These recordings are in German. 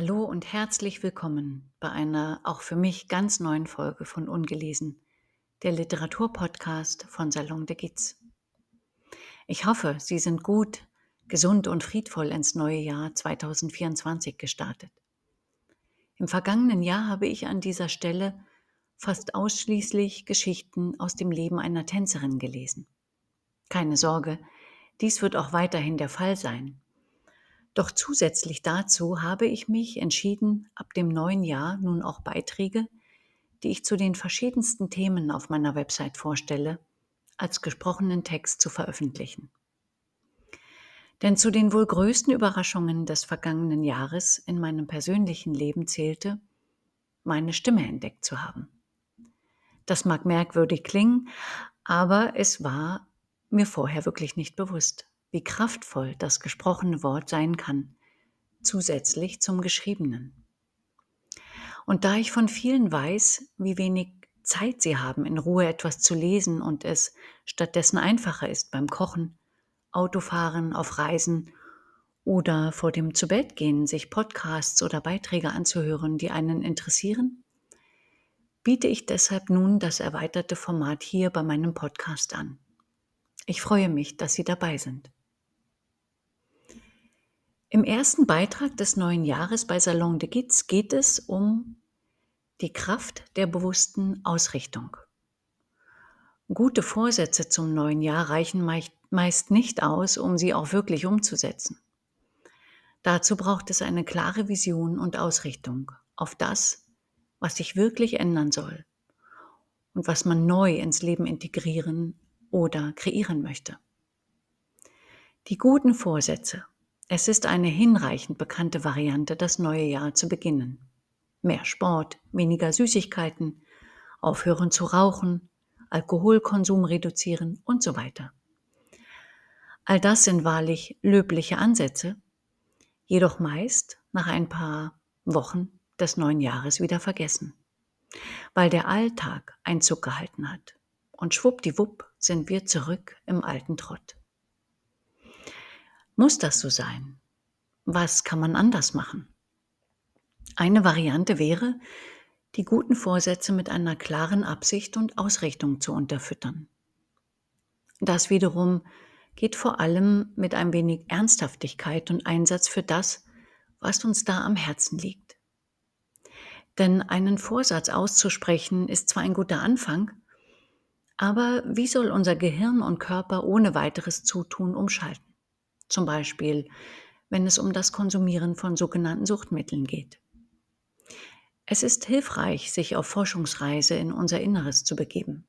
Hallo und herzlich willkommen bei einer auch für mich ganz neuen Folge von Ungelesen, der Literaturpodcast von Salon de Giz. Ich hoffe, Sie sind gut, gesund und friedvoll ins neue Jahr 2024 gestartet. Im vergangenen Jahr habe ich an dieser Stelle fast ausschließlich Geschichten aus dem Leben einer Tänzerin gelesen. Keine Sorge, dies wird auch weiterhin der Fall sein. Doch zusätzlich dazu habe ich mich entschieden, ab dem neuen Jahr nun auch Beiträge, die ich zu den verschiedensten Themen auf meiner Website vorstelle, als gesprochenen Text zu veröffentlichen. Denn zu den wohl größten Überraschungen des vergangenen Jahres in meinem persönlichen Leben zählte, meine Stimme entdeckt zu haben. Das mag merkwürdig klingen, aber es war mir vorher wirklich nicht bewusst wie kraftvoll das gesprochene Wort sein kann, zusätzlich zum geschriebenen. Und da ich von vielen weiß, wie wenig Zeit sie haben, in Ruhe etwas zu lesen und es stattdessen einfacher ist beim Kochen, Autofahren, auf Reisen oder vor dem Zubettgehen sich Podcasts oder Beiträge anzuhören, die einen interessieren, biete ich deshalb nun das erweiterte Format hier bei meinem Podcast an. Ich freue mich, dass Sie dabei sind. Im ersten Beitrag des neuen Jahres bei Salon de Giz geht es um die Kraft der bewussten Ausrichtung. Gute Vorsätze zum neuen Jahr reichen meist nicht aus, um sie auch wirklich umzusetzen. Dazu braucht es eine klare Vision und Ausrichtung auf das, was sich wirklich ändern soll und was man neu ins Leben integrieren oder kreieren möchte. Die guten Vorsätze es ist eine hinreichend bekannte Variante, das neue Jahr zu beginnen. Mehr Sport, weniger Süßigkeiten, aufhören zu rauchen, Alkoholkonsum reduzieren und so weiter. All das sind wahrlich löbliche Ansätze, jedoch meist nach ein paar Wochen des neuen Jahres wieder vergessen, weil der Alltag Einzug gehalten hat. Und schwuppdiwupp sind wir zurück im alten Trott. Muss das so sein? Was kann man anders machen? Eine Variante wäre, die guten Vorsätze mit einer klaren Absicht und Ausrichtung zu unterfüttern. Das wiederum geht vor allem mit ein wenig Ernsthaftigkeit und Einsatz für das, was uns da am Herzen liegt. Denn einen Vorsatz auszusprechen ist zwar ein guter Anfang, aber wie soll unser Gehirn und Körper ohne weiteres Zutun umschalten? Zum Beispiel, wenn es um das Konsumieren von sogenannten Suchtmitteln geht. Es ist hilfreich, sich auf Forschungsreise in unser Inneres zu begeben.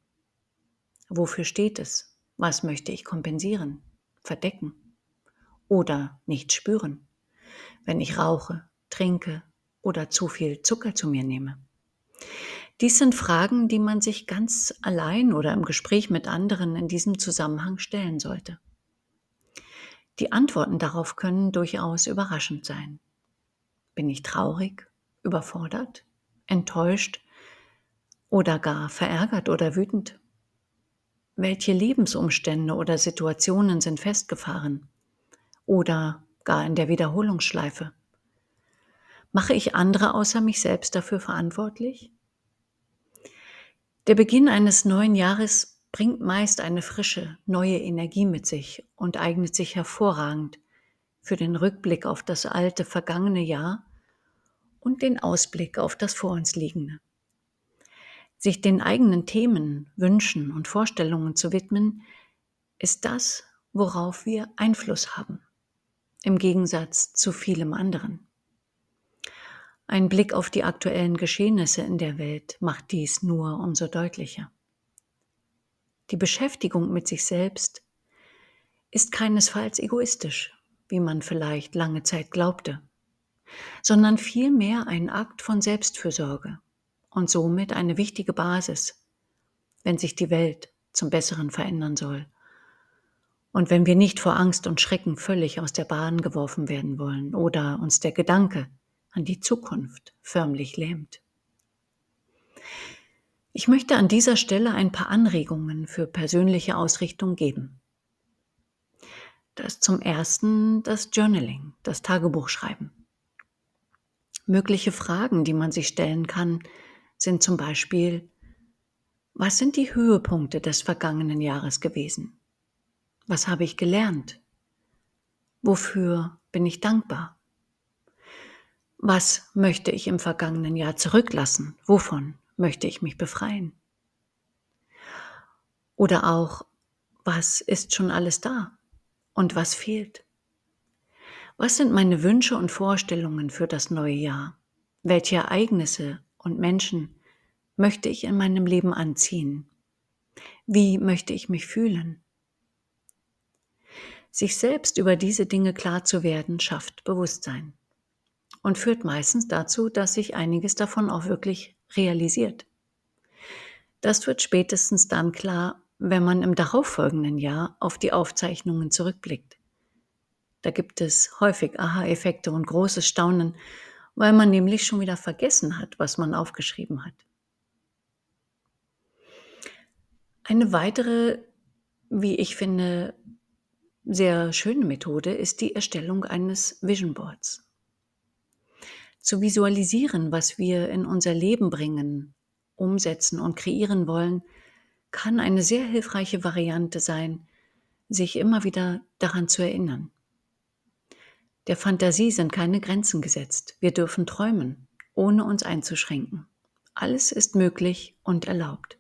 Wofür steht es? Was möchte ich kompensieren, verdecken oder nicht spüren, wenn ich rauche, trinke oder zu viel Zucker zu mir nehme? Dies sind Fragen, die man sich ganz allein oder im Gespräch mit anderen in diesem Zusammenhang stellen sollte. Die Antworten darauf können durchaus überraschend sein. Bin ich traurig, überfordert, enttäuscht oder gar verärgert oder wütend? Welche Lebensumstände oder Situationen sind festgefahren oder gar in der Wiederholungsschleife? Mache ich andere außer mich selbst dafür verantwortlich? Der Beginn eines neuen Jahres bringt meist eine frische, neue Energie mit sich und eignet sich hervorragend für den Rückblick auf das alte, vergangene Jahr und den Ausblick auf das vor uns liegende. Sich den eigenen Themen, Wünschen und Vorstellungen zu widmen, ist das, worauf wir Einfluss haben, im Gegensatz zu vielem anderen. Ein Blick auf die aktuellen Geschehnisse in der Welt macht dies nur umso deutlicher. Die Beschäftigung mit sich selbst ist keinesfalls egoistisch, wie man vielleicht lange Zeit glaubte, sondern vielmehr ein Akt von Selbstfürsorge und somit eine wichtige Basis, wenn sich die Welt zum Besseren verändern soll und wenn wir nicht vor Angst und Schrecken völlig aus der Bahn geworfen werden wollen oder uns der Gedanke an die Zukunft förmlich lähmt. Ich möchte an dieser Stelle ein paar Anregungen für persönliche Ausrichtung geben. Das zum ersten das Journaling, das Tagebuchschreiben. Mögliche Fragen, die man sich stellen kann, sind zum Beispiel, was sind die Höhepunkte des vergangenen Jahres gewesen? Was habe ich gelernt? Wofür bin ich dankbar? Was möchte ich im vergangenen Jahr zurücklassen? Wovon möchte ich mich befreien? Oder auch, was ist schon alles da und was fehlt? Was sind meine Wünsche und Vorstellungen für das neue Jahr? Welche Ereignisse und Menschen möchte ich in meinem Leben anziehen? Wie möchte ich mich fühlen? Sich selbst über diese Dinge klar zu werden, schafft Bewusstsein und führt meistens dazu, dass sich einiges davon auch wirklich realisiert. Das wird spätestens dann klar, wenn man im darauffolgenden Jahr auf die Aufzeichnungen zurückblickt. Da gibt es häufig Aha-Effekte und großes Staunen, weil man nämlich schon wieder vergessen hat, was man aufgeschrieben hat. Eine weitere, wie ich finde, sehr schöne Methode ist die Erstellung eines Vision Boards. Zu visualisieren, was wir in unser Leben bringen, umsetzen und kreieren wollen, kann eine sehr hilfreiche Variante sein, sich immer wieder daran zu erinnern. Der Fantasie sind keine Grenzen gesetzt. Wir dürfen träumen, ohne uns einzuschränken. Alles ist möglich und erlaubt.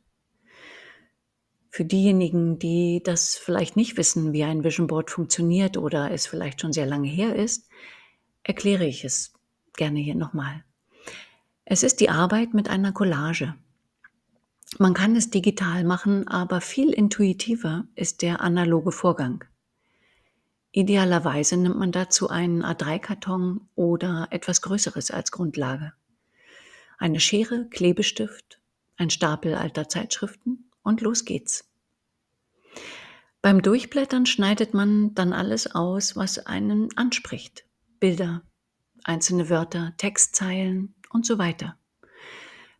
Für diejenigen, die das vielleicht nicht wissen, wie ein Vision Board funktioniert oder es vielleicht schon sehr lange her ist, erkläre ich es gerne hier nochmal. Es ist die Arbeit mit einer Collage. Man kann es digital machen, aber viel intuitiver ist der analoge Vorgang. Idealerweise nimmt man dazu einen A3-Karton oder etwas Größeres als Grundlage. Eine Schere, Klebestift, ein Stapel alter Zeitschriften und los geht's. Beim Durchblättern schneidet man dann alles aus, was einen anspricht. Bilder, einzelne Wörter, Textzeilen und so weiter.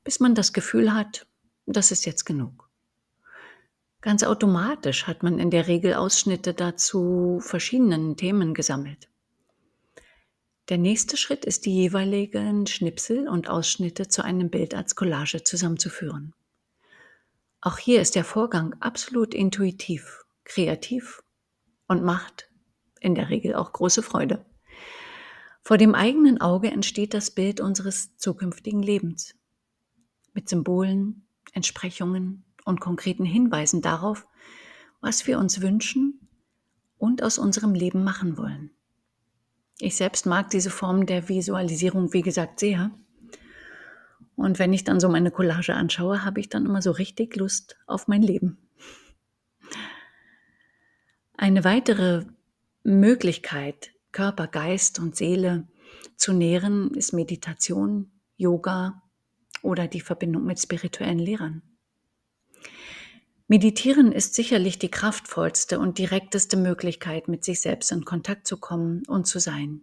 Bis man das Gefühl hat, das ist jetzt genug. Ganz automatisch hat man in der Regel Ausschnitte dazu verschiedenen Themen gesammelt. Der nächste Schritt ist, die jeweiligen Schnipsel und Ausschnitte zu einem Bild als Collage zusammenzuführen. Auch hier ist der Vorgang absolut intuitiv, kreativ und macht in der Regel auch große Freude. Vor dem eigenen Auge entsteht das Bild unseres zukünftigen Lebens mit Symbolen, Entsprechungen, und konkreten Hinweisen darauf, was wir uns wünschen und aus unserem Leben machen wollen. Ich selbst mag diese Form der Visualisierung, wie gesagt, sehr. Und wenn ich dann so meine Collage anschaue, habe ich dann immer so richtig Lust auf mein Leben. Eine weitere Möglichkeit, Körper, Geist und Seele zu nähren, ist Meditation, Yoga oder die Verbindung mit spirituellen Lehrern. Meditieren ist sicherlich die kraftvollste und direkteste Möglichkeit, mit sich selbst in Kontakt zu kommen und zu sein.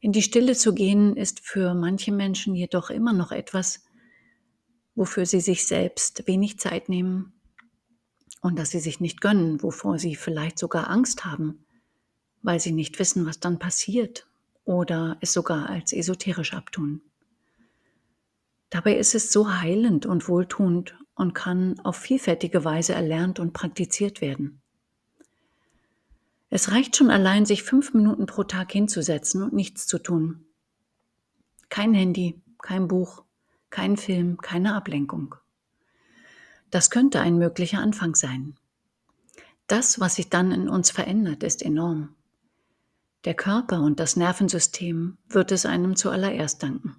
In die Stille zu gehen ist für manche Menschen jedoch immer noch etwas, wofür sie sich selbst wenig Zeit nehmen und das sie sich nicht gönnen, wovor sie vielleicht sogar Angst haben, weil sie nicht wissen, was dann passiert oder es sogar als esoterisch abtun. Dabei ist es so heilend und wohltuend und kann auf vielfältige Weise erlernt und praktiziert werden. Es reicht schon allein, sich fünf Minuten pro Tag hinzusetzen und nichts zu tun. Kein Handy, kein Buch, kein Film, keine Ablenkung. Das könnte ein möglicher Anfang sein. Das, was sich dann in uns verändert, ist enorm. Der Körper und das Nervensystem wird es einem zuallererst danken.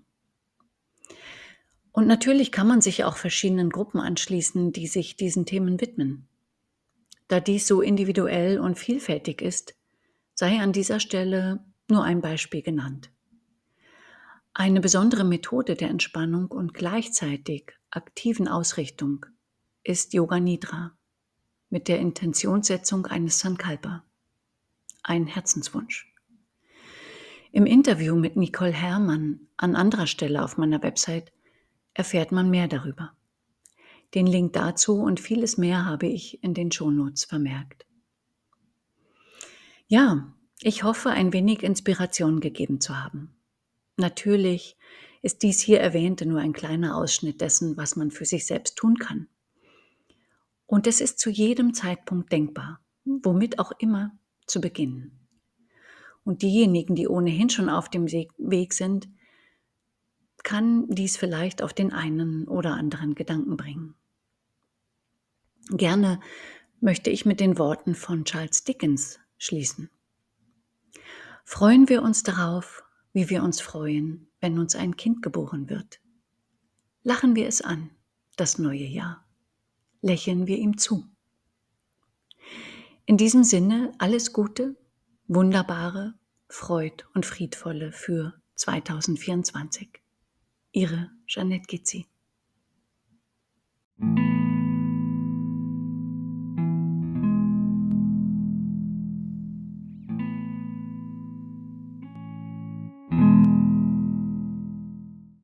Und natürlich kann man sich auch verschiedenen Gruppen anschließen, die sich diesen Themen widmen. Da dies so individuell und vielfältig ist, sei an dieser Stelle nur ein Beispiel genannt. Eine besondere Methode der Entspannung und gleichzeitig aktiven Ausrichtung ist Yoga Nidra mit der Intentionssetzung eines Sankalpa, ein Herzenswunsch. Im Interview mit Nicole Herrmann an anderer Stelle auf meiner Website erfährt man mehr darüber. Den Link dazu und vieles mehr habe ich in den Shownotes vermerkt. Ja, ich hoffe, ein wenig Inspiration gegeben zu haben. Natürlich ist dies hier erwähnte nur ein kleiner Ausschnitt dessen, was man für sich selbst tun kann. Und es ist zu jedem Zeitpunkt denkbar, womit auch immer, zu beginnen. Und diejenigen, die ohnehin schon auf dem Weg sind, kann dies vielleicht auf den einen oder anderen Gedanken bringen. Gerne möchte ich mit den Worten von Charles Dickens schließen. Freuen wir uns darauf, wie wir uns freuen, wenn uns ein Kind geboren wird. Lachen wir es an, das neue Jahr. Lächeln wir ihm zu. In diesem Sinne alles Gute, wunderbare, freud- und friedvolle für 2024. Ihre Jeanette Gitzi.